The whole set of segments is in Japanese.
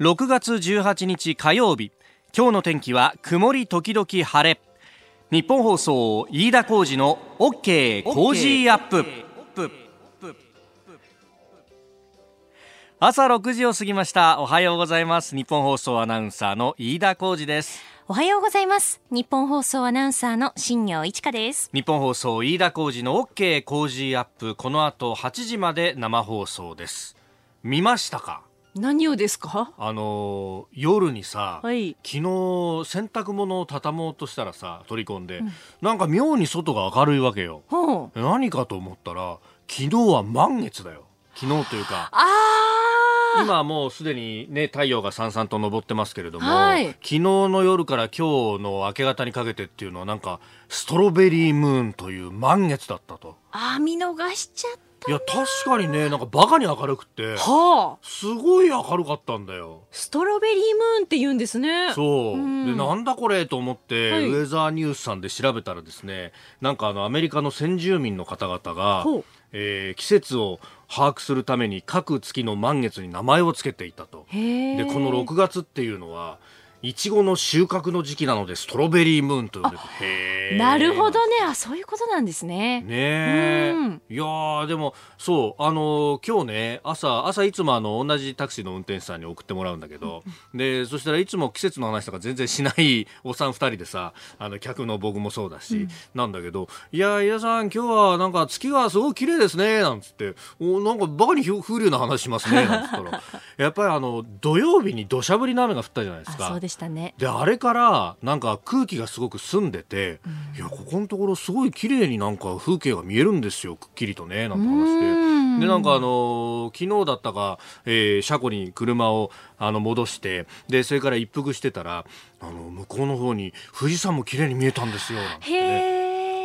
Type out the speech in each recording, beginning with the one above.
6月18日火曜日。今日の天気は曇り時々晴れ。ニッポン放送飯田浩司の OK Cozy Up。朝6時を過ぎました。おはようございます。ニッポン放送アナウンサーの飯田浩司です。おはようございます。ニッポン放送アナウンサーの新行市佳です。ニッポン放送飯田浩司の OK Cozy Up。この後8時まで生放送です。見ましたか？何をですか？あの夜にさ、はい。昨日洗濯物を畳もうとしたらさ取り込んで、なんか妙に外が明るいわけよ。何かと思ったら昨日は満月だよ。昨日というかあ今はもうすでにね太陽がさんさんと昇ってますけれども、はい。昨日の夜から今日の明け方にかけてっていうのはなんかストロベリームーンという満月だったと。あー見逃しちゃっいや確かにねなんかバカに明るくってたはあ。すごい明るかったんだよ。ストロベリームーンって言うんですね。そう、うん。でなんだこれと思って、はい。ウェザーニュースさんで調べたらですねなんかあのアメリカの先住民の方々がえー季節を把握するために各月の満月に名前をつけていたと。でこの6月っていうのはいちごの収穫の時期なのでストロベリームーンと呼んでて。へーなるほどね。あそういうことなんですね。ねえ、うん。いやーでもそうあのー今日ね朝朝いつもあの同じタクシーの運転手さんに送ってもらうんだけど、でそしたらいつも季節の話とか全然しないおっさん2人でさあの客の僕もそうだし、なんだけど「いやー井田さん今日はなんか月がすごい綺麗ですね」なんつって「おなんかバカに風流な話しますね」なんつったら。やっぱりあの土曜日に土砂降りの雨が降ったじゃないですか。したね。であれからなんか空気がすごく澄んでて、いやここのところすごい綺麗になんか風景が見えるんですよくっきりとねなんて話うん。してでなんかあのー昨日だったか、えー車庫に車をあの戻してでそれから一服してたらあの向こうの方に富士山も綺麗に見えたんですよなんてね。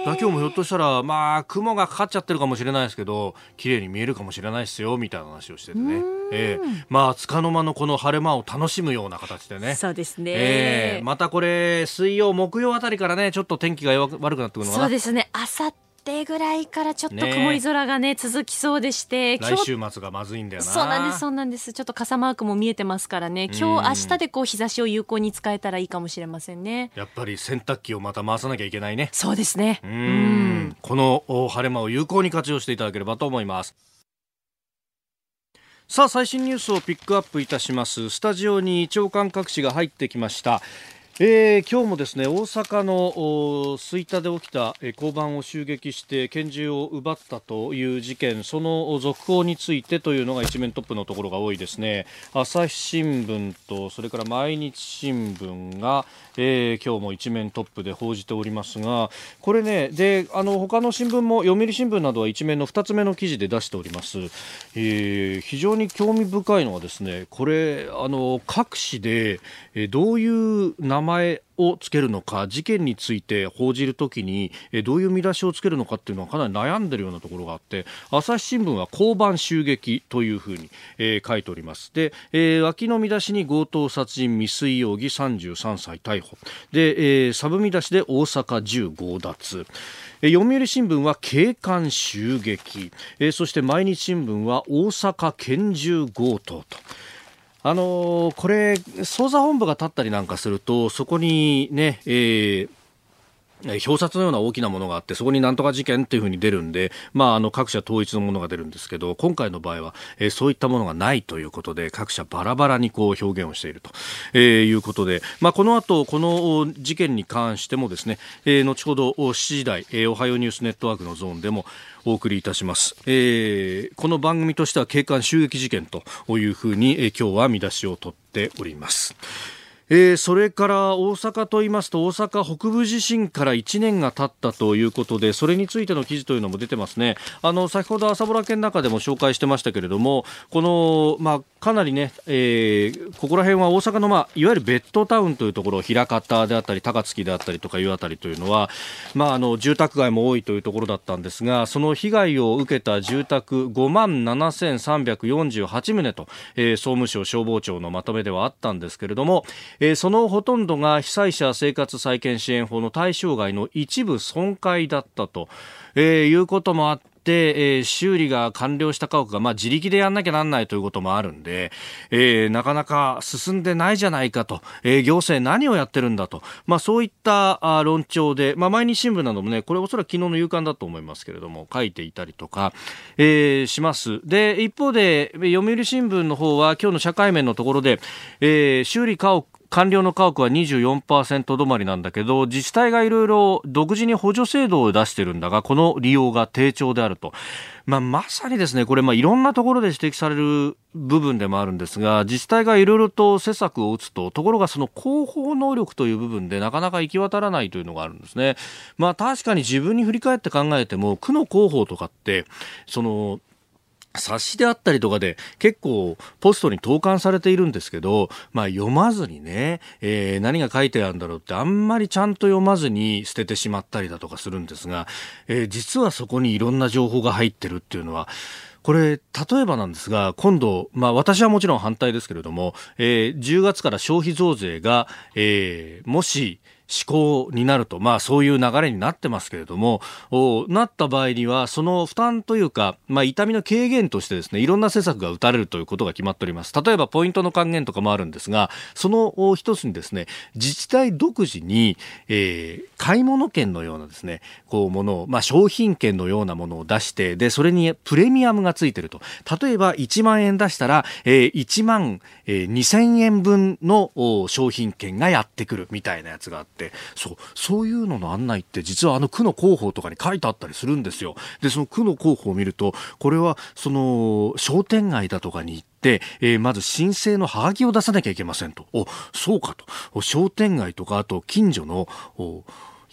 今日もひょっとしたらまあ雲がかかっちゃってるかもしれないですけど綺麗に見えるかもしれないですよみたいな話をしててね、ええ。まあ束の間のこの晴れ間を楽しむような形でね。そうですね、ええ。またこれ水曜木曜あたりからねちょっと天気が悪くなってくるのかな。そうですね。あさってぐらいからちょっとね。曇り空がね続きそうでして来週末がまずいんだよな。そうなんですそうなんです。ちょっと傘マークも見えてますからね。今日明日でこう日差しを有効に使えたらいいかもしれませんね。やっぱり洗濯機をまた回さなきゃいけないね。そうですね。うーん。このお晴れ間を有効に活用していただければと思います。さあ最新ニュースをピックアップいたします。スタジオに長官各紙が入ってきましたえー今日もですね大阪の吹田で起きた、えー交番を襲撃して拳銃を奪ったという事件その続報についてというのが一面トップのところが多いですね。朝日新聞とそれから毎日新聞が、えー今日も一面トップで報じておりますがこれねであの他の新聞も読売新聞などは一面の2つ目の記事で出しております、えー非常に興味深いのはですねこれあの各紙で、えどういう名前前をつけるのか事件について報じるときに、どういう見出しをつけるのかっていうのはかなり悩んでるようなところがあって朝日新聞は交番襲撃というふうに、えー書いております。で、えー脇の見出しに強盗殺人未遂容疑33歳逮捕。で、えーサブ見出しで大阪銃強奪。読売新聞は警官襲撃、えーそして毎日新聞は大阪拳銃強盗と。あのーこれ、捜査本部が立ったりなんかすると、そこにね、えー表札のような大きなものがあってそこになんとか事件っていうふうに出るんで、まあ、あの各社統一のものが出るんですけど今回の場合は、えーそういったものがないということで各社バラバラにこう表現をしていると、えーいうことで、まあ、この後この事件に関してもですね、えー後ほど7時台、えーおはようニュースネットワークのゾーンでもお送りいたします、えーこの番組としては警官襲撃事件というふうに、えー今日は見出しを取っております。えーそれから大阪と言いますと大阪北部地震から1年が経ったということでそれについての記事というのも出てますね。あの先ほど朝ぼら県の中でも紹介してましたけれどもこの、まあ、かなりね、えーここら辺は大阪の、まあ、いわゆるベッドタウンというところ枚方であったり高槻であったりとかいうあたりというのは、まあ、あの住宅街も多いというところだったんですがその被害を受けた住宅5万7348棟と、えー総務省消防庁のまとめではあったんですけれども、えーそのほとんどが被災者生活再建支援法の対象外の一部損壊だったと、えーいうこともあって、えー、修理が完了した家屋が、まあ、自力でやんなきゃなんないということもあるんで、えー、なかなか進んでないじゃないかと、えー、行政何をやってるんだと、まあ、そういったあ論調で、まあ、毎日新聞などもね、これおそらく昨日の夕刊だと思いますけれども、書いていたりとか、えー、します。で、一方で、読売新聞の方は今日の社会面のところで、えー、修理家屋完了の家屋は24%止まりなんだけど自治体がいろいろ独自に補助制度を出してるんだがこの利用が低調であると、まあ、まさにですねこれ、まあ、いろんなところで指摘される部分でもあるんですが自治体がいろいろと施策を打つとところがその広報能力という部分でなかなか行き渡らないというのがあるんですね。まあ、確かに自分に振り返って考えても区の広報とかってその冊子であったりとかで結構ポストに投函されているんですけど、まあ読まずにね、えー、何が書いてあるんだろうってあんまりちゃんと読まずに捨ててしまったりだとかするんですが、えー、実はそこにいろんな情報が入ってるっていうのは、これ、例えばなんですが、今度、まあ私はもちろん反対ですけれども、えー、10月から消費増税が、えー、もし、思考になると、まあそういう流れになってますけれども、なった場合には、その負担というか、まあ痛みの軽減としてですね、いろんな施策が打たれるということが決まっております。例えばポイントの還元とかもあるんですが、その一つにですね、自治体独自に、えー、買い物券のようなですね、こうものを、まあ商品券のようなものを出して、で、それにプレミアムがついてると。例えば1万円出したら、えー、1万、えー、2000円分の商品券がやってくるみたいなやつがあって、ってそうそういうのの案内って実はあの区の広報とかに書いてあったりするんですよでその区の広報を見るとこれはその商店街だとかに行って、えー、まず申請のハガキを出さなきゃいけませんと。お、そうかと。商店街とか、あと近所の、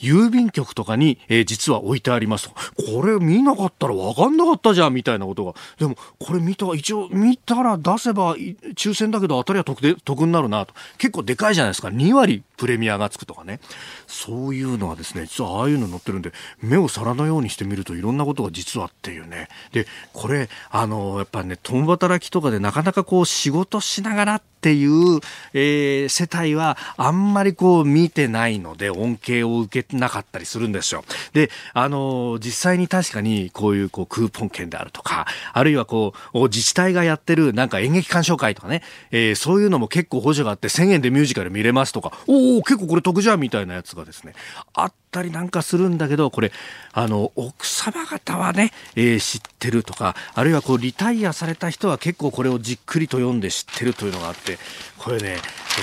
郵便局とかに、えー、実は置いてあります。これ見なかったら分かんなかったじゃんみたいなことが。でも、これ見た、一応見たら出せば抽選だけど当たりは得で得になるなと。結構でかいじゃないですか。2割プレミアがつくとかね。そういうのはですね、実はああいうの載ってるんで、目を皿のようにしてみるといろんなことが実はっていうね。で、これ、あの、やっぱね、共働きとかでなかなかこう仕事しながらってていう、えー、世帯はあんまりこう見てないので恩恵を受けなかったりするんですよ。で、あの、実際に確かにこういうこうクーポン券であるとか、あるいはこう自治体がやってるなんか演劇鑑賞会とかね、えー、そういうのも結構補助があって1000円でミュージカル見れますとか、おお結構これ得じゃんみたいなやつがですね、あったりなんかするんだけど、これ、あの、奥様方はね、えー、知ってるとか、あるいはこう、リタイアされた人は結構これをじっくりと読んで知ってるというのがあって、これね、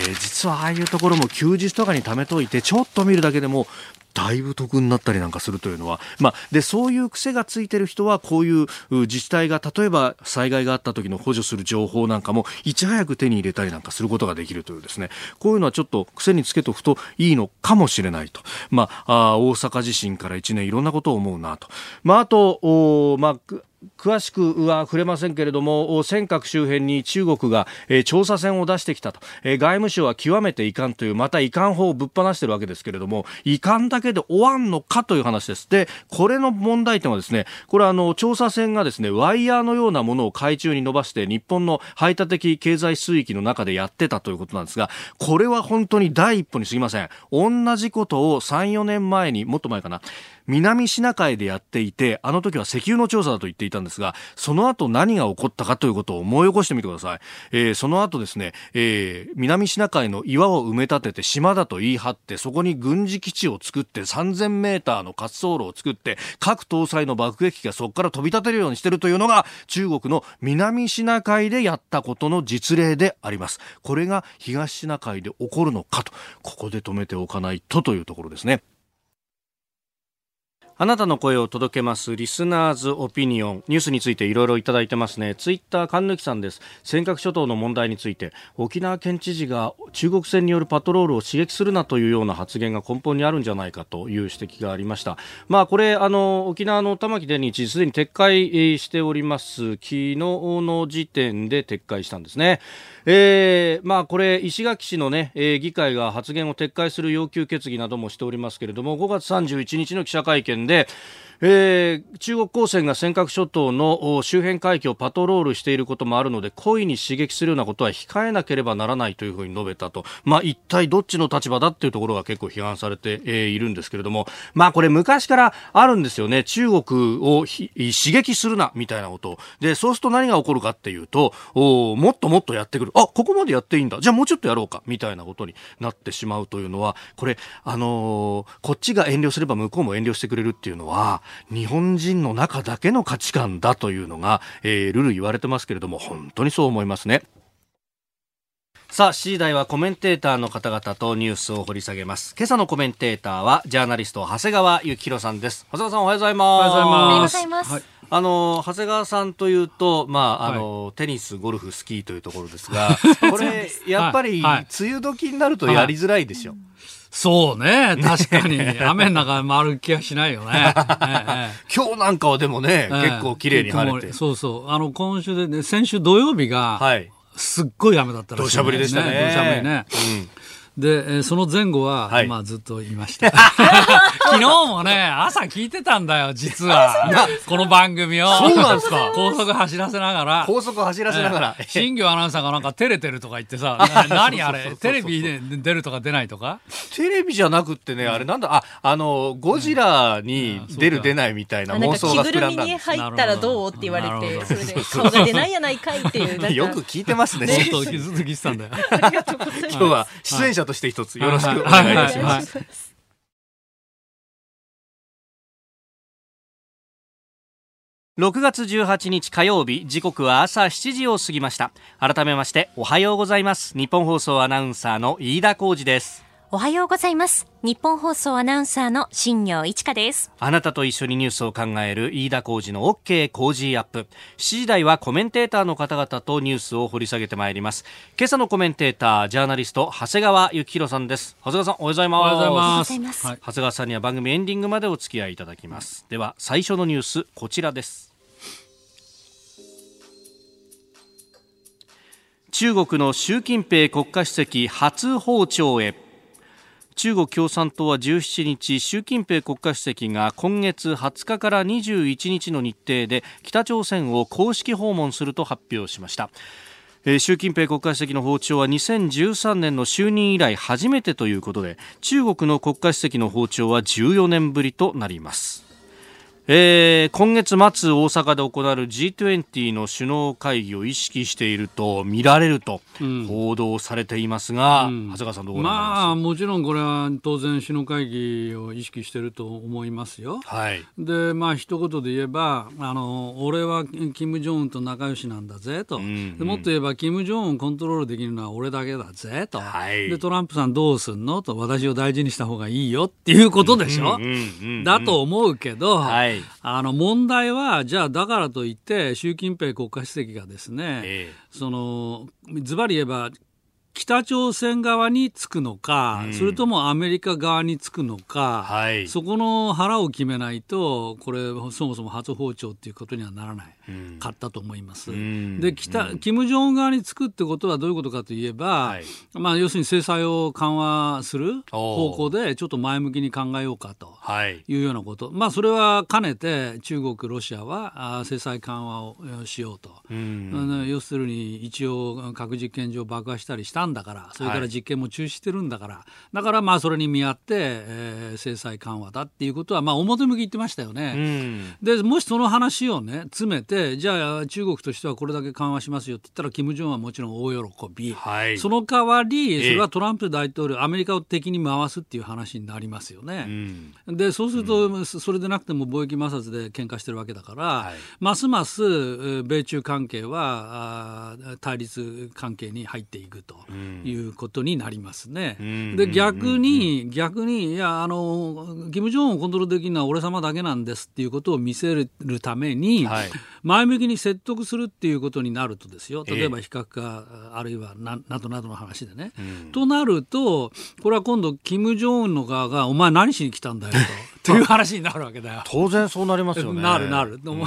えー、実はああいうところも休日とかに貯めといて、ちょっと見るだけでも、だいぶ得になったりなんかするというのは、まあ、でそういう癖がついてる人はこういう自治体が例えば災害があった時の補助する情報なんかもいち早く手に入れたりなんかすることができるというですね。こういうのはちょっと癖につけておくといいのかもしれないと、まあ、あ大阪地震から1年いろんなことを思うなと、まあ、あとお、まあ詳しくは触れませんけれども尖閣周辺に中国が、調査船を出してきたと、外務省は極めて遺憾というまた遺憾法をぶっ放しているわけですけれども遺憾だけで終わんのかという話です。でこれの問題点はですねこれはあの調査船がですねワイヤーのようなものを海中に伸ばして日本の排他的経済水域の中でやってたということなんですがこれは本当に第一歩に過ぎません。同じことを3、4年前にもっと前かな。南シナ海でやっていて、あの時は石油の調査だと言っていたんですが、その後何が起こったかということを思い起こしてみてください。えー、その後ですね、えー、南シナ海の岩を埋め立てて島だと言い張って、そこに軍事基地を作って3000メーターの滑走路を作って、核搭載の爆撃機がそこから飛び立てるようにしてるというのが、中国の南シナ海でやったことの実例であります。これが東シナ海で起こるのかと、ここで止めておかないとというところですね。あなたの声を届けますリスナーズオピニオン。ニュースについていろいろいただいてますね。ツイッター神抜さんです。尖閣諸島の問題について沖縄県知事が中国船によるパトロールを刺激するなというような発言が根本にあるんじゃないかという指摘がありました。まあこれあの沖縄の玉城デニー知事すでに撤回しております。昨日の時点で撤回したんですね。えー、まあこれ石垣市のね、えー、議会が発言を撤回する要求決議などもしておりますけれども5月31日の記者会見でで、えー、中国公船が尖閣諸島の周辺海域をパトロールしていることもあるので故意に刺激するようなことは控えなければならないというふうに述べたと、まあ、一体どっちの立場だっていうところが結構批判されて、えー、いるんですけれども、まあ、これ昔からあるんですよね。中国を刺激するなみたいなこと。でそうすると何が起こるかっていうとおもっともっとやってくる。あここまでやっていいんだ。じゃあもうちょっとやろうかみたいなことになってしまうというのはこれ、あのー、こっちが遠慮すれば向こうも遠慮してくれるっていうのは日本人の中だけの価値観だというのが、えー、ルル言われてますけれども本当にそう思いますね。さあ、次第はコメンテーターの方々とニュースを掘り下げます。今朝のコメンテーターは、ジャーナリスト、長谷川幸宏さんです。長谷川さん、おはようございます。おはようございます。はい、あの、長谷川さんというと、まあ、あの、はい、テニス、ゴルフ、スキーというところですが、これ、やっぱり、梅雨時になるとやりづらいでしょ。はいそうね。確かに。雨の中回る気はしないよね。今日なんかはでもね、結構綺麗に晴れて。そうそう。あの、今週でね、先週土曜日が、はい、すっごい雨だったらしい、ね。土砂降りでしたね。土砂降りね。うんで、えー、その前後は、はい、まあずっといました。昨日もね、朝聞いてたんだよ、実は。この番組を。そうなんですか？高速走らせながら。高速走らせながら。えー、新業アナウンサーがなんか照れてるとか言ってさ、何あれ、テレビで出るとか出ないとか？テレビじゃなくってね、あれなんだ、あ、あの、ゴジラに出る出ないみたいな妄想が膨らんだんです。着ぐるみに入ったらどうって言われて、それで顔が出ないやないかいっていう。よく聞いてますね。ずっと聞いてたんだよ。今日は出演者として一つよろしくお願いいたします。6月18日火曜日時刻は朝7時を過ぎました改めましておはようございます日本放送アナウンサーの飯田浩二ですおはようございます。日本放送アナウンサーの新業一華です。あなたと一緒にニュースを考える飯田浩二の OK 工事アップ。7時台はコメンテーターの方々とニュースを掘り下げてまいります。今朝のコメンテーター、ジャーナリスト、長谷川幸宏さんです。長谷川さん、おはようございます。おはようございます。長谷川さんには番組エンディングまでお付き合いいただきます。では、最初のニュース、こちらです。中国の習近平国家主席初訪朝へ。中国共産党は17日習近平国家主席が今月20日から21日の日程で北朝鮮を公式訪問すると発表しました。習近平国家主席の訪朝は2013年の就任以来初めてということで中国の国家主席の訪朝は14年ぶりとなります。えー、今月末大阪で行われる G20 の首脳会議を意識していると見られると報道されていますが、うん、長谷川さんどうまあもちろんこれは当然首脳会議を意識していると思いますよ。はい、でまあ一言で言えばあの俺は金正恩と仲良しなんだぜと、うんうん、もっと言えば金正恩コントロールできるのは俺だけだぜと、はい、でトランプさんどうすんのと私を大事にした方がいいよっていうことでしょ、うんうんうんうん、だと思うけど、はいあの問題は、じゃあだからといって、習近平国家主席がですね、ええ、そのズバリ言えば、北朝鮮側につくのか、うん、それともアメリカ側につくのか、はい、そこの腹を決めないと、これ、そもそも初訪朝っていうことにはならない。かったと思います。うん、で北、金正恩側につくってことはどういうことかといえば、はい、まあ、要するに制裁を緩和する方向でちょっと前向きに考えようかとい。うようなこと、まあ、それは兼ねて中国、ロシアは制裁緩和をしようと、うん、要するに一応核実験場爆破したりしたんだからそれから実験も中止してるんだから、はい、だからまあそれに見合って、えー、制裁緩和だっていうことはまあ表向き言ってましたよね。うん、でもしその話をね詰めてじゃあ中国としてはこれだけ緩和しますよって言ったら金正恩はもちろん大喜び、はい、その代わりそれはトランプ大統領、アメリカを敵に回すっていう話になりますよね。うん、でそうすると、うん、それでなくても貿易摩擦で喧嘩してるわけだから、はい、ますます米中関係は対立関係に入っていくということになりますね。うん、で逆に、逆にいやあの金正恩をコントロールできるのは俺様だけなんですっていうことを見せるために、はい、前向きに説得するっていうことになるとですよ例えば非核化、えー、あるいはなどなどの話でね、うん、となるとこれは今度金正恩の側が「お前何しに来たんだよ」と。という話になるわけだよ。当然そうなりますよね。なるなる、うん、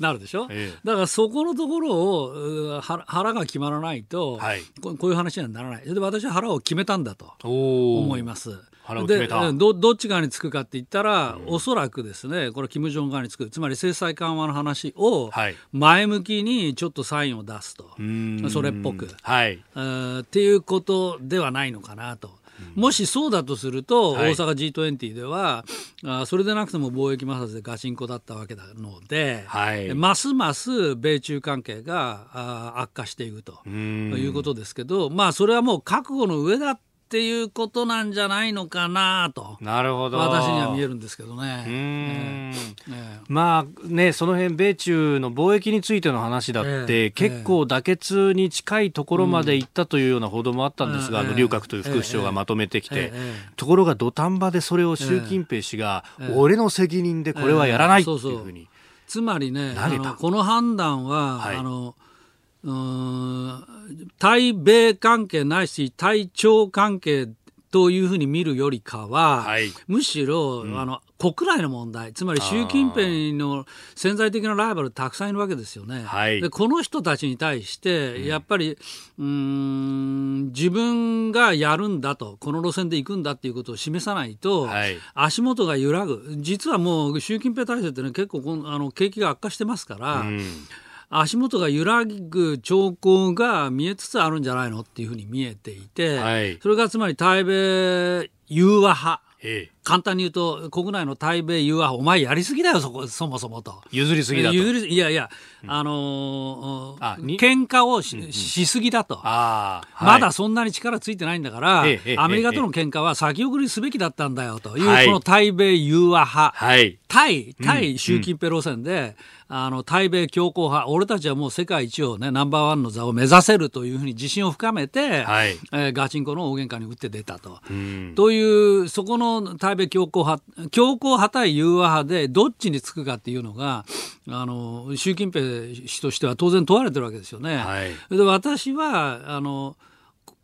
なるでしょ、ええ、だからそこのところを腹が決まらないと、はい、こういう話にはならない。で私は腹を決めたんだと思います。でどどっち側につくかって言ったら、うん、おそらくですねこれ金正恩側につくつまり制裁緩和の話を前向きにちょっとサインを出すと、はい、それっぽく、はい、っていうことではないのかなと。もしそうだとすると、大阪 G20 では、あそれでなくても貿易摩擦でガチンコだったわけなので、はい、ますます米中関係があ悪化していくということですけど、まあ、それはもう覚悟の上だっっていうことなんじゃないのかなと。なるほど。私には見えるんですけどね。えー、まあねその辺米中の貿易についての話だって、結構妥結に近いところまで行ったというような報道もあったんですが、あの劉鶴という副首相がまとめてきて、ところが土壇場でそれを習近平氏が、俺の責任でこれはやらないっていうふうに。つまりねこの判断は、はい、あのうん対米関係ないし対朝関係というふうに見るよりかは、はい、むしろ、うん、あの国内の問題つまり習近平の潜在的なライバルたくさんいるわけですよね。はい、でこの人たちに対して、やっぱりうん自分がやるんだとこの路線で行くんだっていうことを示さないと、はい、足元が揺らぐ。実はもう習近平体制ってね結構あの景気が悪化してますから。うん足元が揺らぐ兆候が見えつつあるんじゃないのっていうふうに見えていて、はい、それがつまり対米融和派。ええ、簡単に言うと国内の対米融和お前やりすぎだよそこそもそもと。譲りすぎだと。譲りいやいや、うん、あのー、喧嘩をししすぎだと、はい、まだそんなに力ついてないんだから、ええ、アメリカとの喧嘩は先送りすべきだったんだよという、はい、この対米融和派、はい、対対習近平路線で、あの対米強硬派俺たちはもう世界一をねナンバーワンの座を目指せるというふうに自信を深めて、はい、えー、ガチンコの大喧嘩に打って出たと。というそこの対米強硬派強硬派対融和派でどっちにつくかっていうのがあの習近平氏としては当然問われてるわけですよね。はい、で私はあの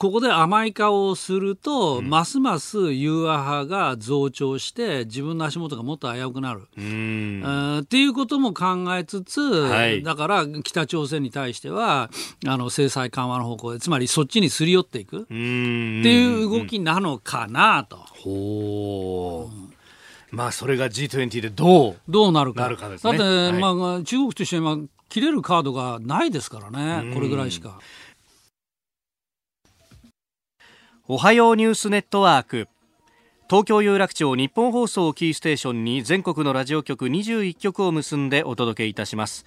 ここで甘い顔をすると、うん、ますます融和派が増長して自分の足元がもっと危うくなる。うん。っていうことも考えつつ、はい、だから北朝鮮に対してはあの制裁緩和の方向でつまりそっちにすり寄っていく。っていう動きなのかなと。ほうまあそれが G20 でどうどうなるか。なるかですね、だって、はい、まあ、中国としては切れるカードがないですからね、これぐらいしか。おはようニュースネットワーク。東京有楽町日本放送キーステーションに全国のラジオ局21局を結んでお届けいたします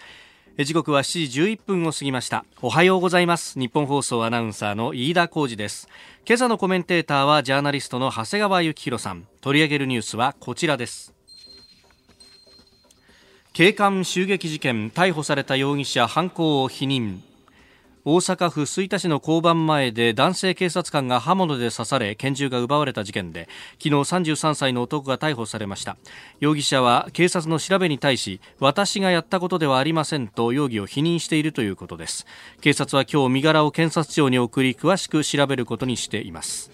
時刻は7時11分を過ぎました。おはようございます。日本放送アナウンサーの飯田浩二です。今朝のコメンテーターはジャーナリストの長谷川幸宏さん。取り上げるニュースはこちらです。警官襲撃事件逮捕された容疑者犯行を否認。大阪府吹田市の交番前で男性警察官が刃物で刺され拳銃が奪われた事件で昨日33歳の男が逮捕されました。容疑者は警察の調べに対し私がやったことではありませんと容疑を否認しているということです。警察は今日身柄を検察庁に送り詳しく調べることにしています。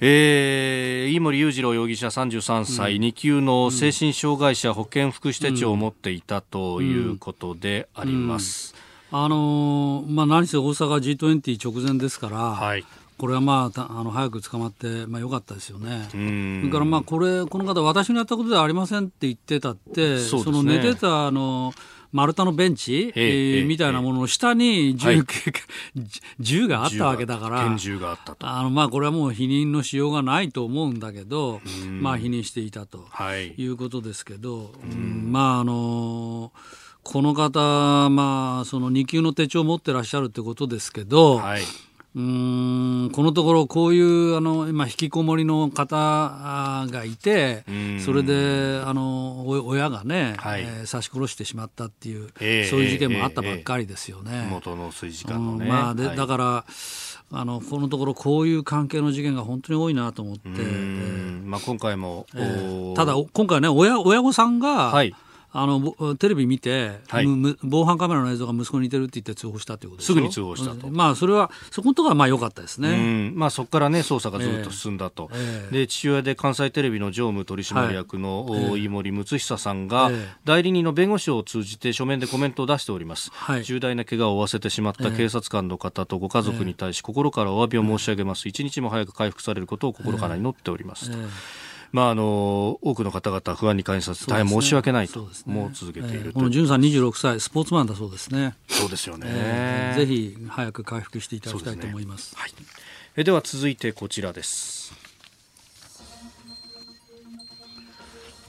えー、飯森裕次郎容疑者33歳、うん、2級の精神障害者保健福祉手帳を持っていたということであります。うんあのー、まあ、何せ大阪 G20 直前ですから、はい、これはまあ、あの早く捕まって、まあ、よかったですよね。それからまあこれ、この方、私のやったことではありませんって言ってたって、そ、ね,、の寝てたあの丸太のベンチ、えー、えー、みたいなものの下に銃はい、銃があったわけだから、拳銃があったと。あのまあこれはもう否認のしようがないと思うんだけど、まあ否認していたと、はい、いうことですけど、うん、まああのーこの方、まあ、その2級の手帳を持ってらっしゃるってことですけど、はい、うんこのところ、こういうあの今、引きこもりの方がいて、それであの親がね、はい、えー、刺し殺してしまったっていう、えー、そういう事件もあったばっかりですよね。えーえー、元の水時間のね、まあで、はい、だからあのこのところこういう関係の事件が本当に多いなと思って、まあ、今回も、ただ今回ね親親御さんが、はいあのテレビ見て、はい、防犯カメラの映像が息子に似てるって言って通報したということすぐに通報したと、まあ、それはそこのところはまあ良かったですね、まあ、そこから、ね、捜査がずっと進んだと、えー、で父親で関西テレビの常務取締役の、はい、井森睦久さんが、えー、代理人の弁護士を通じて書面でコメントを出しております、はい、重大な怪我を負わせてしまった警察官の方とご家族に対し、心からお詫びを申し上げます、一日も早く回復されることを心から祈っておりますと。まあ、あの多くの方々不安に感じさせて大変申し訳ないと、もう続けている、この潤さん26歳スポーツマンだそうですね。そうですよね、えー、ぜひ早く回復していただきたいと思います、ね、はい、えでは続いてこちらです。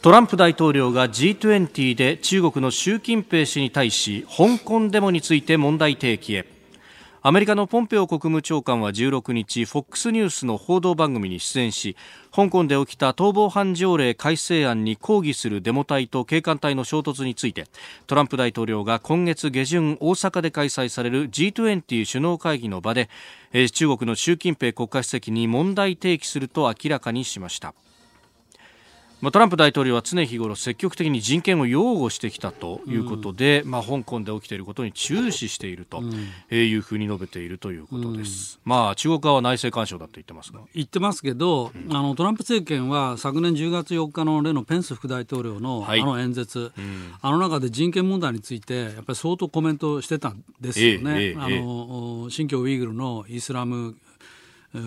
トランプ大統領が G20 で中国の習近平氏に対し香港デモについて問題提起へアメリカのポンペオ国務長官は16日 FOX ニュースの報道番組に出演し香港で起きた逃亡犯条例改正案に抗議するデモ隊と警官隊の衝突についてトランプ大統領が今月下旬大阪で開催される G20 首脳会議の場で中国の習近平国家主席に問題提起すると明らかにしました。まあ、トランプ大統領は常日頃積極的に人権を擁護してきたということで、うん、まあ、香港で起きていることに注視しているというふうに述べているということです、うん、まあ、中国側は内政干渉だと言ってますが。言ってますけど、うん、あのトランプ政権は昨年10月4日の例のペンス副大統領の、はい、あの演説、あの中で人権問題についてやっぱり相当コメントしてたんですよね。えええ、あの新疆ウイグルのイスラム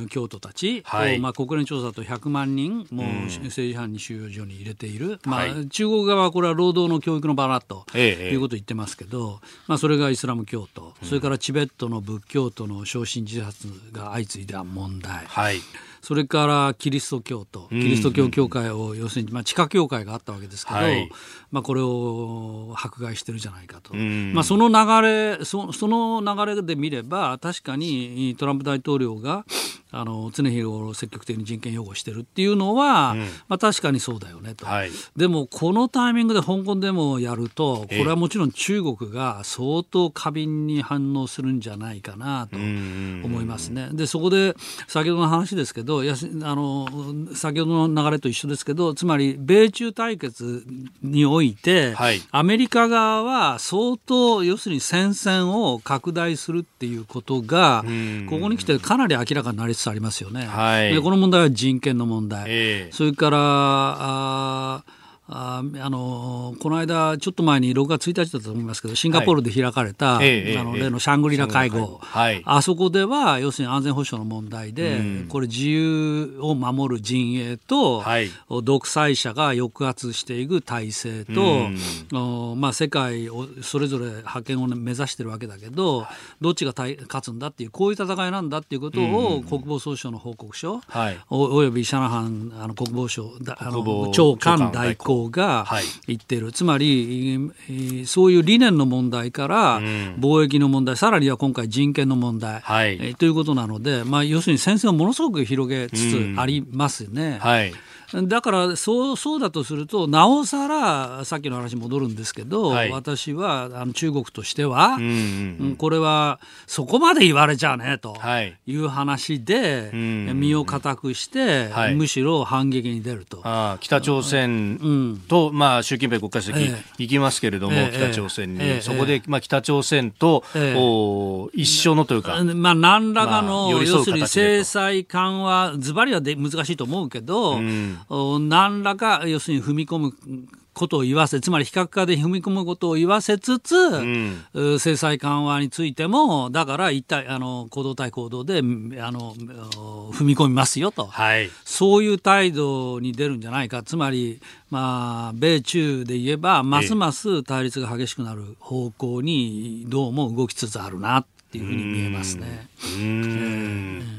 教徒たちはい、まあ、国連調査と100万人もう政治犯に収容所に入れている、まあ、中国側はこれは労働の教育の場だということを言ってますけど、まあ、それがイスラム教徒、それからチベットの仏教徒の焼身自殺が相次いだ問題。はい。それからキリスト教と、キリスト教教会を要するに、まあ、地下教会があったわけですけど、はい、まあ、これを迫害してるじゃないかと、まあ、その流れそ、その流れで見れば、確かにトランプ大統領があの常日頃積極的に人権擁護してるっていうのは、うん、まあ、確かにそうだよねと、はい、でもこのタイミングで香港でもやるとこれはもちろん中国が相当過敏に反応するんじゃないかなと思いますね。でそこで先ほどの話ですけどやあの先ほどの流れと一緒ですけどつまり米中対決において、はい、アメリカ側は相当要するに戦線を拡大するっていうことがここに来てかなり明らかになりつつありますよね。はい、でこの問題は人権の問題、えー、それからあああのこの間、ちょっと前に6月1日だったと思いますけど、シンガポールで開かれた、はい、あの例のシャングリラ会合、はい、あそこでは要するに安全保障の問題で、うん、これ、自由を守る陣営と、はい、独裁者が抑圧していく体制と、うん、まあ、世界をそれぞれ覇権を目指してるわけだけど、どっちが勝つんだっていう、こういう戦いなんだっていうことを、国防総省の報告書、おおよびシャナハンあの国防省あの長官代行が言ってる、はい、つまりそういう理念の問題から貿易の問題、さらには今回人権の問題、はい、えということなので、まあ、要するに戦線をものすごく広げつつありますよね。はいだからそうそうだとするとなおさらさっきの話戻るんですけど、はい、私はあの中国としては、うんうん、これはそこまで言われちゃうねとい。う話で、はい、身を固くして、はい、むしろ反撃に出ると。北朝鮮と、うん、まあ、習近平国家主席、行きますけれども、えー、北朝鮮に、えー、そこで、まあ、北朝鮮と、えー、一緒のというか、まあ、何らかの、まあ、要するに制裁緩和ずばりはで難しいと思うけど、うん何らか要するに踏み込むことを言わせつまり非核化で踏み込むことを言わせつつ、うん、制裁緩和についてもだから一体あの行動対行動であの踏み込みますよと、はい、そういう態度に出るんじゃないか。つまり、まあ、米中で言えばますます対立が激しくなる方向にどうも動きつつあるなっていうふうに見えますね。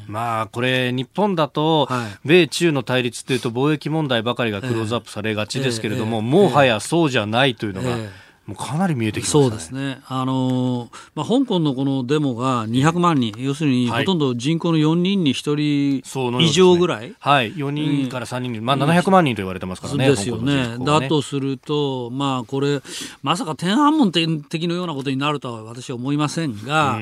まあこれ日本だと、米中の対立というと貿易問題ばかりがクローズアップされがちですけれども、もはやそうじゃないというのが。もうかなり見えてきました、ね、そうですね、あのまあ、香港のこのデモが200万人、要するにほとんど人口の4人に1人以上ぐらい、ね、はい、4人から3人、まあ、700万人と言われてますからね、ですよね、ね。だとすると、まあ、これ、まさか天安門的のようなことになるとは私は思いませんが、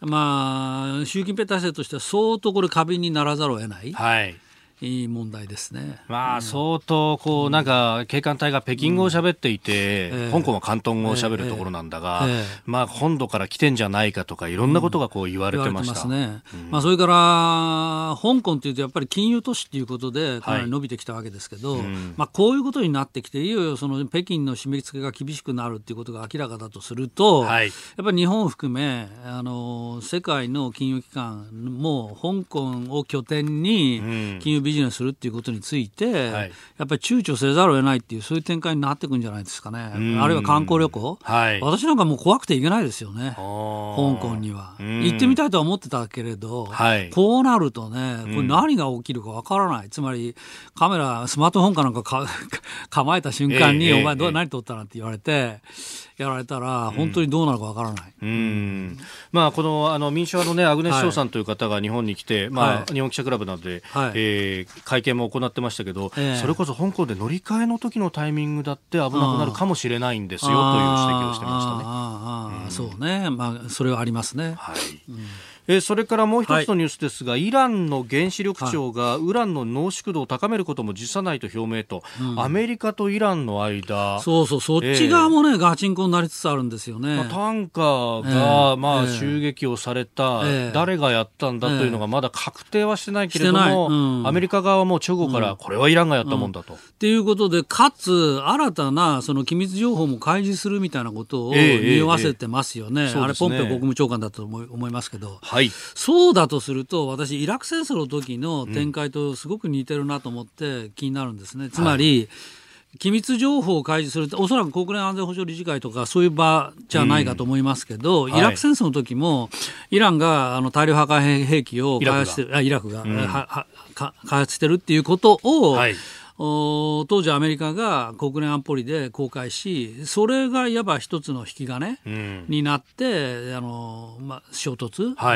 まあ、習近平体制としては相当これ、過敏にならざるを得ない。はいいい問題ですね。まあ、相当、こう、なんか、警官隊が北京語を喋っていて、香港は広東語を喋るところなんだが、まあ、本土から来てんじゃないかとか、いろんなことがこう言われてました。ね。まあ、それから、香港というと、やっぱり金融都市ということで、かなり伸びてきたわけですけど、まあ、こういうことになってきて、いよいよその北京の締め付けが厳しくなるっていうことが明らかだとすると、やっぱり日本を含め、あの、世界の金融機関も、香港を拠点に金融ビジネスするっていうことについて、はい、やっぱり躊躇せざるを得ないっていうそういう展開になっていくんじゃないですかね、あるいは観光旅行、はい、私なんかもう怖くて行けないですよね、香港には。行ってみたいとは思ってたけれど、はい、こうなるとね、これ何が起きるかわからない、つまりカメラ、スマートフォンかなんかか 構えた瞬間に、えー、お前ど、えー、何撮ったなんて言われて、やられたら、本当にどうなるかわからない。うん、まあ、このあの民主派の、ね、アグネス・ショーさんという方が日本に来て、はい、まあ、日本記者クラブなどで、はい、えー、会見も行ってましたけど、えー、それこそ香港で乗り換えの時のタイミングだって危なくなるかもしれないんですよという指摘をしてましたね。うん、そうね、まあ、それはありますね。はい、うんえそれからもう一つのニュースですが、はい、イランの原子力庁がウランの濃縮度を高めることも辞さないと表明と、うん、アメリカとイランの間。そうそうそっち側もね、えー、ガチンコになりつつあるんですよね、まあ、タンカーが、えー、まあ、襲撃をされた、えー、誰がやったんだというのがまだ確定はしてないけれども、うん、アメリカ側はもう直後から、これはイランがやったもんだと。っていうことでかつ新たなその機密情報も開示するみたいなことを匂わせてますよね、あれポンペオ国務長官だと思いますけど、はい、そうだだとすると私イラク戦争の時の展開とすごく似てるなと思って気になるんですね。つまり、機密情報を開示するとおそらく国連安全保障理事会とかそういう場じゃないかと思いますけど、うん、イラク戦争の時も、イランがあの大量破壊兵器を開発してイラクが、うん、開発してるっていうことを、はい当時アメリカが国連安保理で公開しそれがいわば一つの引き金になって、あのまあ、衝突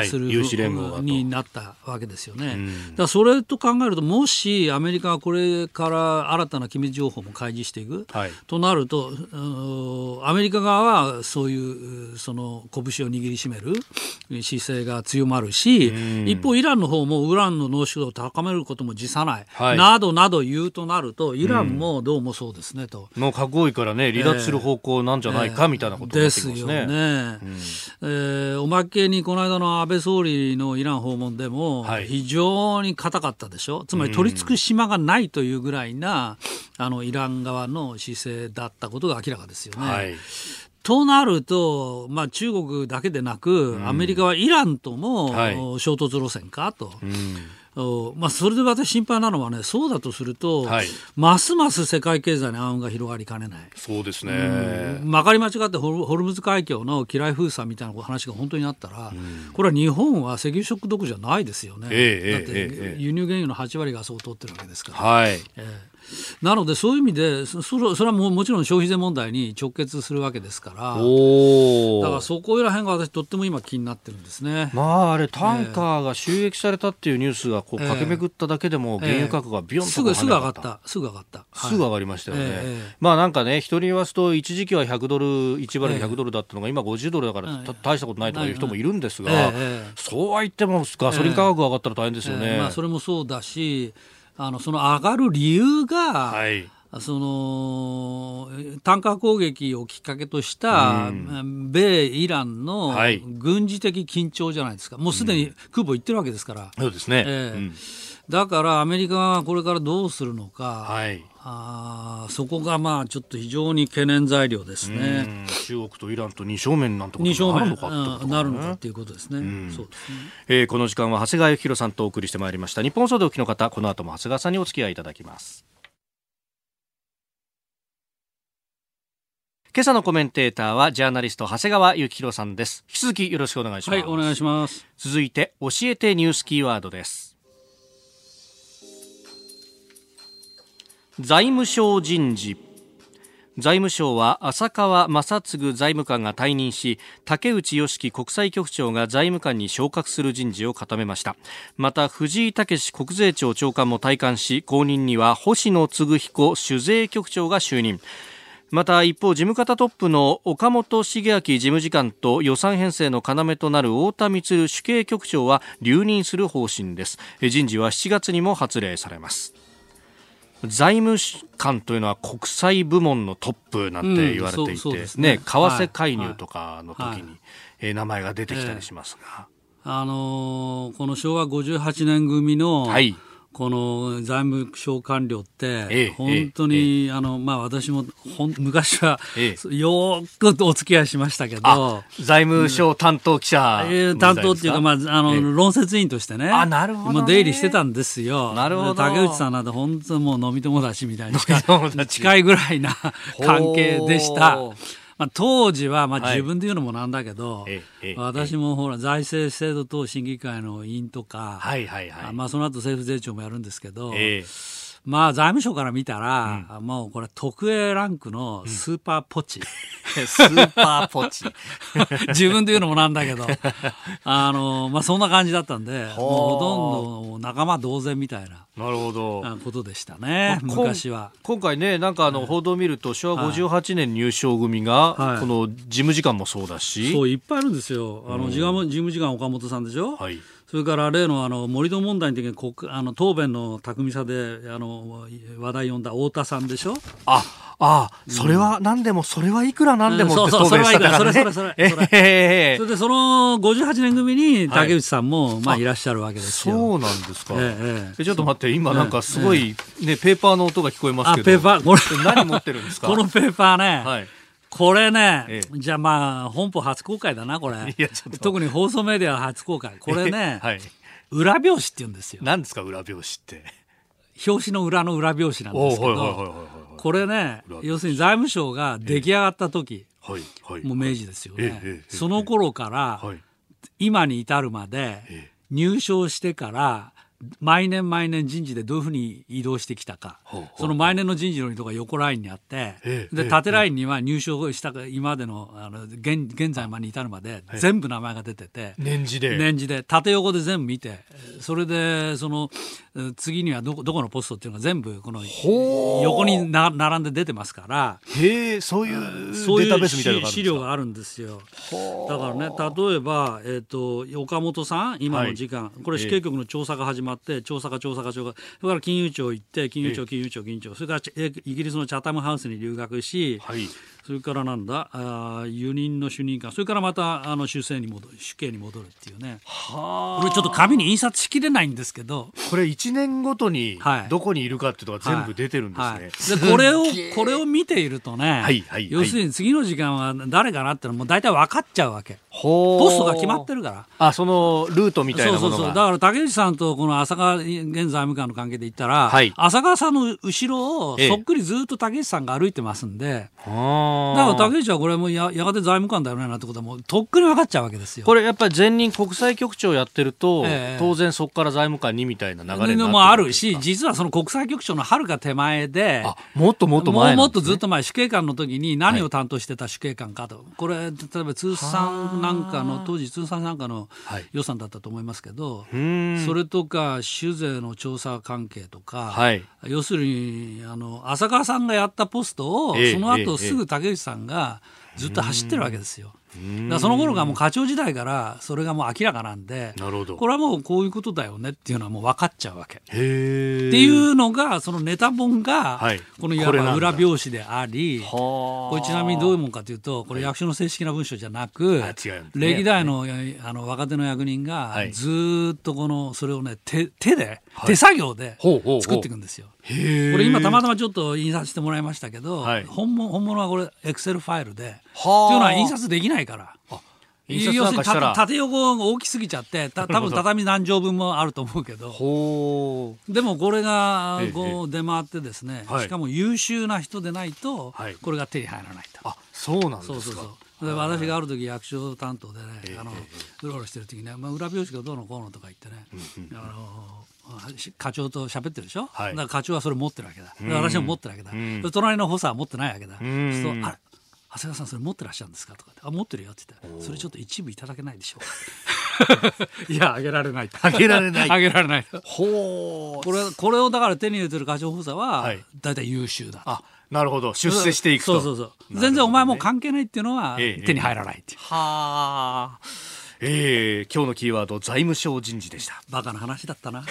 する、はい、になったわけですよね。だからそれと考えるともしアメリカがこれから新たな機密情報も開示していく、はい、となるとアメリカ側はそういうその拳を握りしめる姿勢が強まるし一方イランの方もウランの濃縮度を高めることも辞さない、はい、などなど言うとなると、イランもどうもそうですねと。もう核合意からね、離脱する方向なんじゃないか、みたいなことになってきますね。ですよね。うん、えー、おまけにこの間の安倍総理のイラン訪問でも、非常に硬かったでしょ、はい、つまり取り付く島がないというぐらいな、あのイラン側の姿勢だったことが明らかですよね。はいとなると、まあ、中国だけでなく、アメリカはイランとも衝突路線かと。うんまあ、それで私心配なのはねそうだとすると、はい、ますます世界経済に暗雲が広がりかねない。そうですね、うん、まかり間違ってホルムズ海峡の機雷封鎖みたいな話が本当にあったら、うん、これは日本は石油ショックどころじゃないですよね、えー、だって輸入原油の8割がそう通ってるわけですから。はい。えーなのでそういう意味でそそれはももちろん消費税問題に直結するわけですから。だからそこら辺が私とっても今気になってるんですね。まああれタンカーが襲撃されたっていうニュースがこう駆け巡っただけでも原油価格がビヨンと、えー、すぐすぐ上がった。すぐ上がった、すぐ上がりましたよね。えー、まあなんかね人に言わすと一時期は100ドル1バレル100ドルだったのが今50ドルだから、大したことないとかいう人もいるんですが、そうは言ってもガソリン価格が上がったら大変ですよね。まあそれもそうだしあのその上がる理由が、はい、そのタンカー攻撃をきっかけとした、米イランの軍事的緊張じゃないですか、もうすでに空母行ってるわけですから。そうですね、えー、うん、だからアメリカがこれからどうするのか、はい、あそこがまあちょっと非常に懸念材料ですね。中国とイランと二正面なんてことになるのか、ね、なるのかっていうことですね。うそうですね。えー、この時間は長谷川幸宏さんとお送りしてまいりました。日本総動機の方、この後も長谷川さんにお付き合いいただきます。今朝のコメンテーターはジャーナリスト長谷川幸宏さんです。引き続きよろしくお願いします。はい、お願いします。続いて教えてニュースキーワードです。財務省人事。財務省は浅川正嗣財務官が退任し竹内良樹国際局長が財務官に昇格する人事を固めました。また藤井武国税庁長官も退官し後任には星野嗣彦酒税局長が就任。また一方事務方トップの岡本茂明事務次官と予算編成の要となる太田充主計局長は留任する方針です。人事は7月にも発令されます。財務官というのは国際部門のトップなんて言われていて、うん、ね、ね、為替介入とかの時に、はい。はい、えー、名前が出てきたりしますが、えー、あのー、この昭和58年組の、はいこの財務省官僚って、本当に、あのまあ、私もほん昔は、よくお付き合いしましたけど、財務省担当記者、えー、担当っていうか、まあ、あの論説委員としてね、あなるほど、ね、出入りしてたんですよ。なるほど。竹内さんなんて本当もう飲み友達みたいな近いぐらいな 関係でした。まあ、当時は、まあ、自分で言うのもなんだけど、はい、私もほら財政制度等審議会の委員とか、はいはいはい。まあ、その後政府税調もやるんですけど、えーまあ財務省から見たら、うん、もうこれ特 A ランクのスーパーポチ。うん、スーパーポチ。自分で言うのもなんだけど、あの、まあそんな感じだったんで、もうほとんど仲間同然みたいな。なるほど。ことでしたね、昔は。今回ね、なんかあの報道を見ると、昭和58年入省組が、この事務次官もそうだし。そう、いっぱいあるんですよ。あの、事務次官岡本さんでしょ？はい。それから例のあの盛り土問題の時に国あの答弁の巧みさであの話題呼んだ太田さんでしょ？あああ、それは何でも、それはいくら何でもって答弁したからね。それそれそれそれ。えー、それでその58年組に竹内さんも、まあいらっしゃるわけですよ。そうなんですか。えー、ちょっと待って、今なんかすごいね、ペーパーの音が聞こえますけど。ペーパー、これ何持ってるんですか？このペーパーね。はいこれね、ええ、じゃあまあ本邦初公開だなこれ。特に放送メディア初公開。これね、はい、裏表紙って言うんですよ。何ですか裏表紙って。表紙の裏の裏表紙なんですけど、これね、要するに財務省が出来上がった時、はいはい、もう明治ですよね。その頃から、今に至るまで入省してから毎年毎年人事でどういうふうに移動してきたか、その毎年の人事の人が横ラインにあって、で縦ラインには入所した今までのあの現現在までに至るまで全部名前が出てて、年次で。年次で縦横で全部見てそれでその次にはどこどこのポストっていうのが全部この横にな並んで出てますから。へえそういうデータベースみたいな資料があるんですよ。だからね例えば、えーと、岡本さん今の時間、はい、これ主計局の調査が始まって調査課調査課長がそれから金融庁行って金融庁金融庁金融庁。それからイギリスのチャタムハウスに留学し、はいそれからなんだあ輸入の主任官それからまたあの主政に戻る主刑に戻るっていうね。はこれちょっと紙に印刷しきれないんですけど。これ1年ごとにどこにいるかっていうのが全部出てるんですね、はい。はい、でこれをこれを見ているとね、はいはい、要するに次の時間は誰かなってのもう大体分かっちゃうわけ。ポストが決まってるから。あそのルートみたいなものが。そうそうそう。だから竹内さんとこの浅川現財務官の関係で言ったら、はい、浅川さんの後ろをそっくりずっと竹内さんが歩いてますんで、ええだから竹内はこれもややがて財務官だよねなってことはもうとっくに分かっちゃうわけですよ。これやっぱり前任国際局長やってると、えー、当然そこから財務官にみたいな流れもあるし実はその国際局長のはるか手前でもっともっと前、ね、もっとずっと前主計官の時に何を担当してた主計官かと、はい、これ例えば通算なんかの当時通算なんかの予算だったと思いますけど、はい、それとか酒税の調査関係とか、はい、要するにあの浅川さんがやったポストを、えー、その後すぐ竹竹内さんがずっと走ってるわけですよ。だその頃がもう課長時代からそれがもう明らかなんでなるほど。これはもうこういうことだよねっていうのはもう分かっちゃうわけ。っていうのがそのネタ本がこのいわば裏表紙でありこれちなみにどういうもんかというとこれ役所の正式な文書じゃなく歴代のあの若手の役人がずっとこのそれをね手手で手作業で作っていくんですよ。これ今たまたまちょっと印刷してもらいましたけど、はい、本物本物はこれエクセルファイルでっていうのは印刷できないから。要するに縦横が大きすぎちゃってた多分畳何畳分もあると思うけど。でもこれがこう出回ってですね、しかも優秀な人でないとこれが手に入らないと。あそうなんですか。そうそうそう。で私がある時役所担当でね、あのうろうろしてる時にね、まあ、裏表紙がどうのこうのとか言ってね、あの課長と喋ってるでしょ、はい、だから課長はそれ持ってるわけだ。私も持ってるわけだ、うん、隣の補佐は持ってないわけだ、うん、そうあれ長谷川さんそれ持ってらっしゃるんですか？とかあ持ってるよって言ってそれちょっと一部いただけないでしょうか？いやあげられない。あげられない。あげられない。ほうこれこれをだから手に入れてる課長補佐は大体優秀だあなるほど。出世していくと。そうそうそう、ね、全然お前もう関係ないっていうのは手に入らないっていう、ええ、はあ。えー、今日のキーワード財務省人事でした。バカな話だったな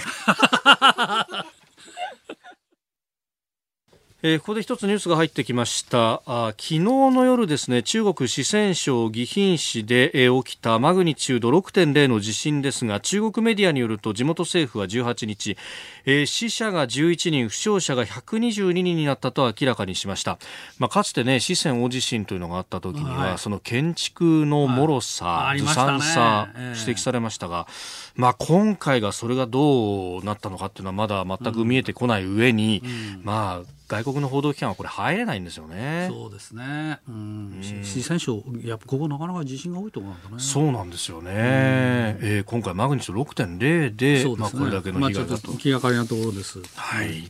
えー、ここで一つニュースが入ってきました。あ昨日の夜ですね中国四川省宜賓市で、えー、起きたマグニチュード6.0の地震ですが中国メディアによると地元政府は18日、えー、死者が11人負傷者が122人になったと明らかにしました、まあ、かつてね四川大地震というのがあった時には、はい、その建築の脆さ、はい、ずさんさ、ねえ。ー、指摘されましたが、まあ、今回がそれがどうなったのかっていうのはまだ全く見えてこない上に、うん、まあ外国の報道機関はこれ入れないんですよね。そうですね。うん。四川省やっぱここなかなか地震が多いところなんだね。そうなんですよね。ええー、今回マグニチュード6.0で、でね、まあこれだけの被害だと。まあ、気がかりなところです。はい。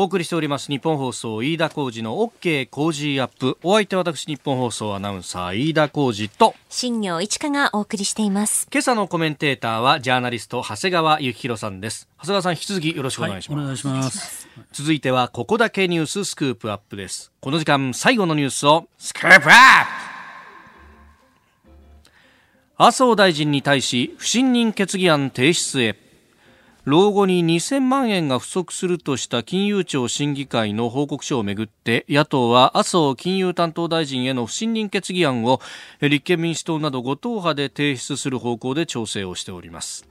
お送りしております日本放送飯田浩二の OK 工事アップ。お相手は私日本放送アナウンサー飯田浩二と。新業一華がお送りしています。今朝のコメンテーターはジャーナリスト長谷川幸宏さんです。長谷川さん引き続きよろしくお願いします、はい、お願いします。続いてはここだけニューススクープアップです。この時間最後のニュースを。スクープアップ!麻生大臣に対し不信任決議案提出へ老後に2000万円が不足するとした金融庁審議会の報告書をめぐって野党は麻生金融担当大臣への不信任決議案を立憲民主党など5党派で提出する方向で調整をしております。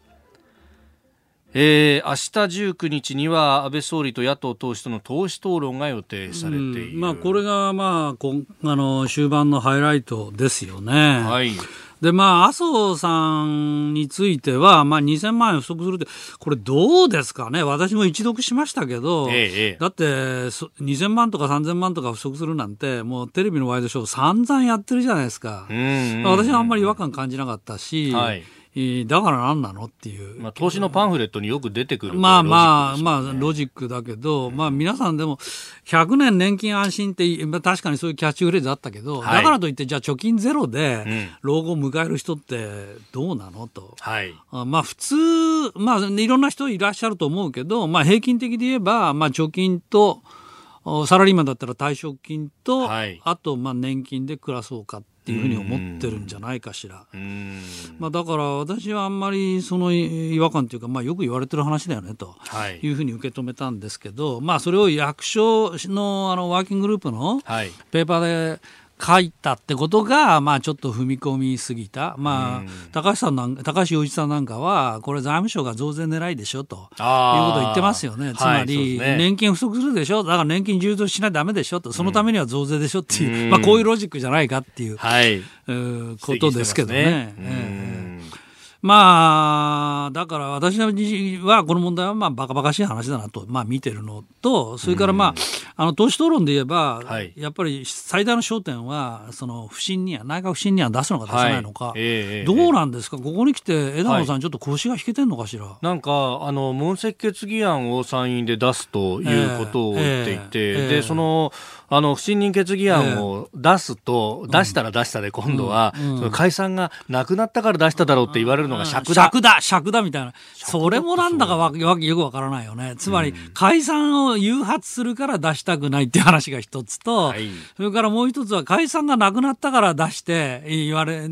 えー、明日19日には安倍総理と野党党首との党首討論が予定されている、まあ、これが、まあ、こあの終盤のハイライトですよね。はいで、まあ、麻生さんについては、まあ、2000万円不足するって、これどうですかね？私も一読しましたけど、ええ、だって、2000万とか3000万とか不足するなんて、もうテレビのワイドショー散々やってるじゃないですか。私はあんまり違和感感じなかったし、はいだから何なのっていう。まあ、投資のパンフレットによく出てくる、まあまあ、まあ、ロジックだけど、まあ皆さんでも、100年年金安心って、まあ、確かにそういうキャッチフレーズあったけど、はい、だからといって、じゃあ貯金ゼロで、老後を迎える人ってどうなのと。はい、まあ普通、まあいろんな人いらっしゃると思うけど、まあ平均的で言えば、まあ貯金と、サラリーマンだったら退職金と、はい、あとまあ年金で暮らそうかっていうふうに思ってるんじゃないかしら。まあ、だから私はあんまりその違和感というか、まあ、よく言われてる話だよねとい。うふうに受け止めたんですけど、まあ、それを役所のあのワーキンググループのペーパーで書いたってことが、まあ、ちょっと踏み込みすぎた、まあ、高橋さんなん高橋洋一さんなんかは、これ、財務省が増税狙いでしょということを言ってますよね、つまり、はいね、年金不足するでしょ、だから年金充増しないとだめでしょ？と、そのためには増税でしょ？っていう、うん、まあ、こういうロジックじゃないかっていう、はい、うことですけどね。ねまあ、だから私はこの問題はまあバカバカしい話だなと、まあ、見てるのと、それからまあ、あの党首討論で言えば、はい、やっぱり最大の焦点は、その不信任案、内閣不信任案出すのか出さないのか、はい。えー、どうなんですか、ここに来て枝野さん、ちょっと腰が引けてんのかしら？なんか、あの問責決議案を参院で出すということを言っていて、えーえー、でそのあの不信任決議案を出すと、出したら出したで、今度は、その解散がなくなったから出しただろうって言われるのが尺だ。尺だ、尺だみたいな。それもなんだかわよくわからないよね。つまり、解散を誘発するから出したくないっていう話が一つと、それからもう一つは解散がなくなったから出して言われ、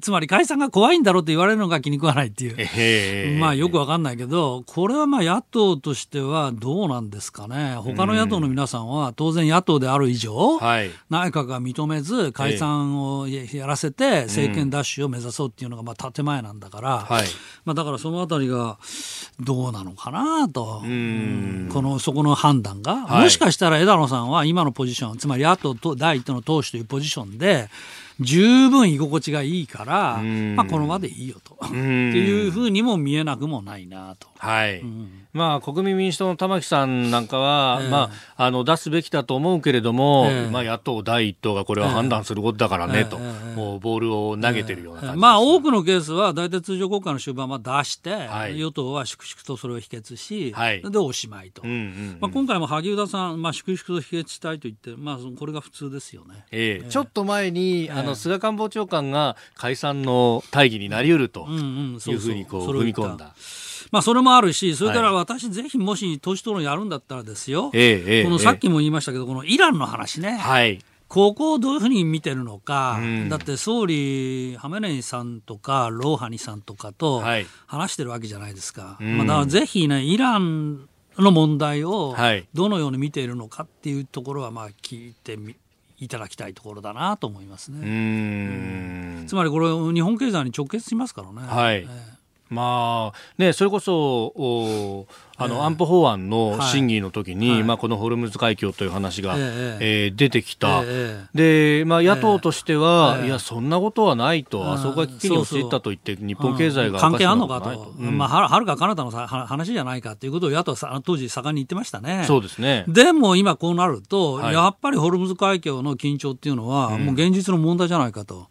つまり解散が怖いんだろうって言われるのが気に食わないっていう。まあよくわかんないけど、これはまあ野党としてはどうなんですかね。他の野党の皆さんは当然野党である以上、はい、内閣が認めず解散をやらせて政権奪取を目指そうっていうのがまあ建前なんだから、はい、まあ、だからそのあたりがどうなのかなと、このそこの判断が、はい、もしかしたら枝野さんは今のポジションつまり野党と第一党の党首というポジションで十分居心地がいいから、まあ、この場でいいよと。っていうふうにも見えなくもないなと。はい、うん。まあ、国民民主党の玉木さんなんかは、えー、まあ、あの出すべきだと思うけれども、えー、まあ、野党第一党がこれは判断することだからね、えー、と、もうボールを投げてるような感じ、まあ、多くのケースは大体通常国会の終盤は出して、はい、与党は粛々とそれを否決し、はい、でおしまいと、うんうんうん、まあ、今回も萩生田さん、まあ、粛々と否決したいと言って、まあ、これが普通ですよね、えーちょっと前に、あの菅官房長官が解散の大義になりうるというふうにこう踏み込んだ。まあ、それもあるし、それから私、ぜひもし党首討論やるんだったらですよ、ええ、このさっきも言いましたけど、このイランの話ね。はい。ここをどういうふうに見てるのか、うん、だって総理、ハメネイさんとかローハニさんとかと話してるわけじゃないですか、はい、まあ、だからぜひね、イランの問題をどのように見ているのかっていうところはまあ聞いてみいただきたいところだなと思いますね。うんつまりこれ日本経済に直結しますからね。はい、えーまあね、それこそあの、安保法案の審議の時に、はい、まあ、このホルムズ海峡という話が、えー、えー、出てきた、えー、でまあ、野党としては、えー、いや、そんなことはないと、あそこが危機に陥ったと言って、日本経済が関係あるのかと、うん、まあ、はるか彼方の話じゃないかということを野党は当時、盛んに言ってましたね。そうですね。でも今、こうなると、はい、やっぱりホルムズ海峡の緊張っていうのは、もう現実の問題じゃないかと。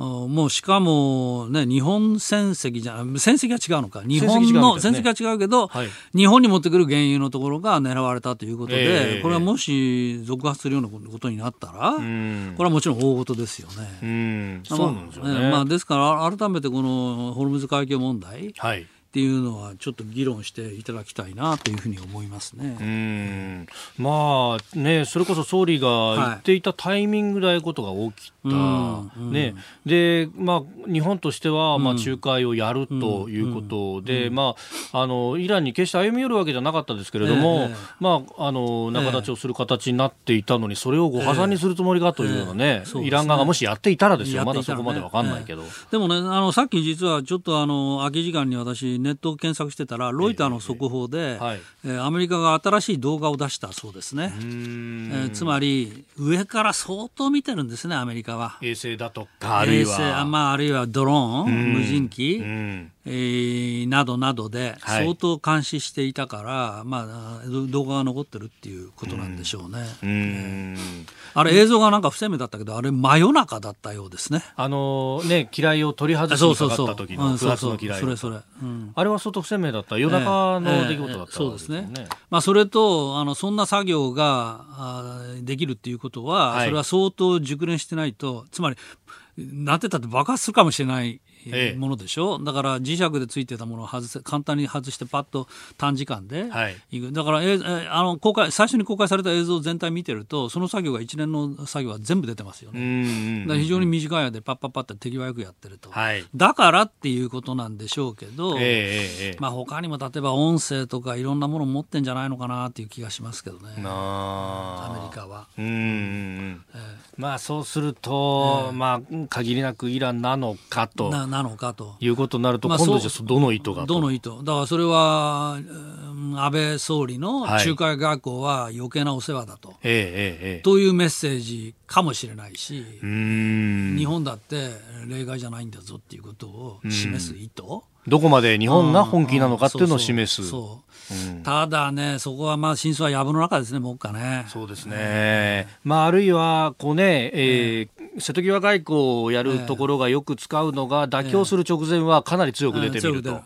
もうしかも、ね、日本船籍じゃ船籍は違うのか。日本の船籍は違うけど、はい、日本に持ってくる原油のところが狙われたということで、えー、これはもし続発するようなことになったら、これはもちろん大事ですよね。そうなんですよね、まあ、ですから改めてこのホルムズ海峡問題、はい。っていうのはちょっと議論していただきたいなというふうに思いますね。うん。まあねそれこそ総理が言っていたタイミングでああいうことが起きね、でまあ日本としてはまあ仲介をやるということで、うん、まああのイランに決して歩み寄るわけじゃなかったですけれども、えー、まああの仲立ちをする形になっていたのにそれをご破産にするつもりかというようなね、イラン側がもしやっていたらですよ、ね、まだそこまでわかんないけど、でもねあのさっき実はちょっとあの空き時間に私ネット検索してたらロイターの速報で、えーはい、えー、アメリカが新しい動画を出したそうですね、えー、つまり上から相当見てるんですねアメリカは。衛星だとかあるいは、まあ、あるいはドローン？無人機？えー、などなどで相当監視していたから、はい、まあ、動画が残ってるっていうことなんでしょうね。うん、あれ映像がなんか不鮮明だったけどあれ真夜中だったようですね。あのね機雷を取り外しにかかった時の不発の機雷それそれ、うん、あれは相当不鮮明だった夜中の出来事だった、ねえーえー、そうですね。まあそれとあのそんな作業があできるっていうことは、はい、それは相当熟練してないとつまりなんてたって爆発するかもしれないものでしょ、ええ、だから磁石でついてたものを外せ簡単に外してパッと短時間ではい、だから、えあの公開最初に公開された映像全体見てるとその作業が一連の作業は全部出てますよね。非常に短い間でパッパッパッと手際よくやってると、はい、だからっていうことなんでしょうけど、えまあ他にも例えば音声とかいろんなもの持ってんじゃないのかなっていう気がしますけどね。アメリカは。うん、えー、まあそうすると、まあ限りなくイランなのかと。なのかと。いうことになると、今度じゃどの意図が？どの意図、だからそれは、安倍総理の仲介学校は余計なお世話だと、はい、というメッセージかもしれないし、日本だって例外じゃないんだぞっていうことを示す意図。どこまで日本が本気なのかっていうのを示す。ただね、そこはまあ真相は藪の中ですね、もっかね。そうですね。まあ、あるいは、こうね、えー、瀬戸際外交をやるところがよく使うのが、妥協する直前はかなり強く出てみると。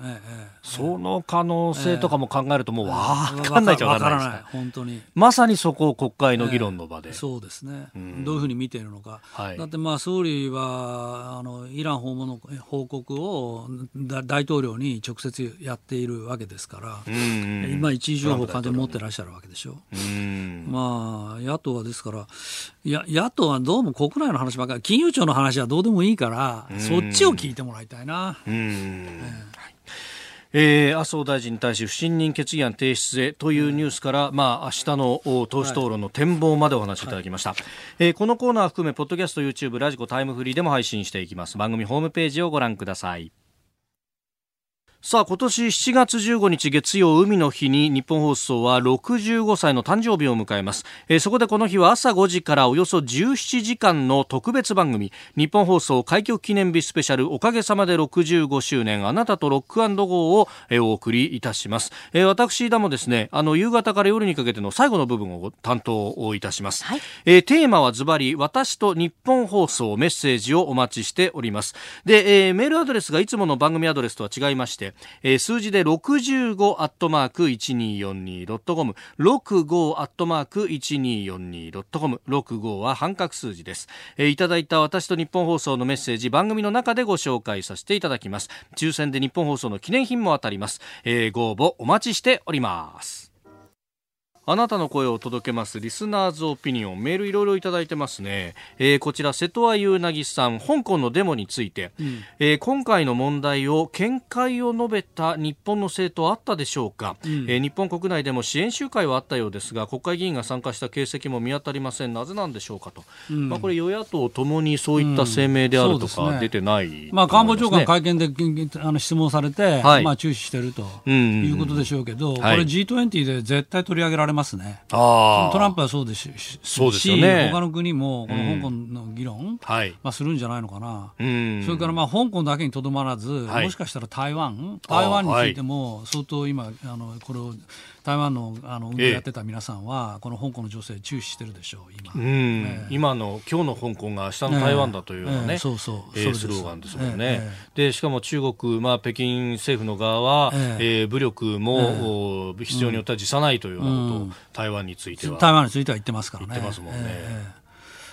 その可能性とかも考えると、もう分かんないじゃ分からない。本当に。まさにそこを国会の議論の場で、そうですね、どういうふうに見ているのか、だってまあ総理はあのイラン訪問の報告を大統領に直接やっているわけですから、今、一時情報を完全に持ってらっしゃるわけでしょ。まあ、野党はですからや、野党はどうも国内の話ばかり、金融庁の話はどうでもいいから、そっちを聞いてもらいたいな。えー、麻生大臣に対し不信任決議案提出へというニュースから、まあ、明日の党首討論の展望までお話しいただきました、はい、えー、このコーナー含めポッドキャスト YouTube ラジコタイムフリーでも配信していきます。番組ホームページをご覧くださいさあ今年7月15日月曜海の日に日本放送は65歳の誕生日を迎えます、えー、そこでこの日は朝5時からおよそ17時間の特別番組日本放送開局記念日スペシャルおかげさまで65周年あなたとロックゴーを、えー、お送りいたします、えー、私だもですねあの夕方から夜にかけての最後の部分を担当いたします、はい、えー、テーマはズバリ私と日本放送メッセージをお待ちしております。で、えー、メールアドレスがいつもの番組アドレスとは違いましてえー、数字で65アットマーク 1242.com 65アットマーク 1242.com 65は半角数字です、えー、いただいた私と日本放送のメッセージ番組の中でご紹介させていただきます。抽選で日本放送の記念品も当たります、えー、ご応募お待ちしております。あなたの声を届けますリスナーズオピニオン。メールいろいろいただいてますね、えー、こちら瀬戸谷優なぎさん香港のデモについて、うん、えー、今回の問題を見解を述べた日本の政党あったでしょうか、うん、えー、日本国内でも支援集会はあったようですが国会議員が参加した形跡も見当たりません。なぜなんでしょうかと、うん、まあ、これ与野党ともにそういった声明であるとか出てない、ね、まあ、官房長官会見であの質問されて、はい、まあ、注視しているということでしょうけど、これ G20 で絶対取り上げられますね。あトランプはそうですし、そうですよね、他の国もこの香港の議論、うんはい、まあ、するんじゃないのかな、うん、それからまあ香港だけにとどまらず、はい、もしかしたら台湾、台湾についても相当今、あのこれを台湾のあの運動やってた皆さんは、この香港の女性、注視してるでしょう、今、うん。ね、今の今日の香港が明日の台湾だというようなね、そうそう。えー、スローガンですもんね、でしかも中国、まあ、北京政府の側は、ええ。ー、武力も、必要によっては辞さないというようなことを、台湾については。台湾については言ってますからね。言ってますもんね。え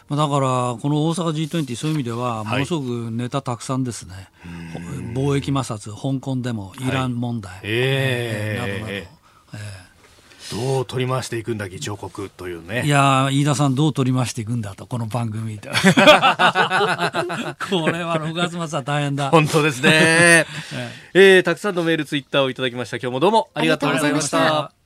ー、だから、この大阪 G20、そういう意味では、ものすごくネタたくさんですね、はい、貿易摩擦、香港でも、イラン問題、はい、えー、などなど。えーどう取り回していくんだ議長国というね。いや飯田さんどう取り回していくんだとこの番組 これは6月末は大変だ。本当ですね、えー、たくさんのメールツイッターをいただきました。今日もどうもありがとうございました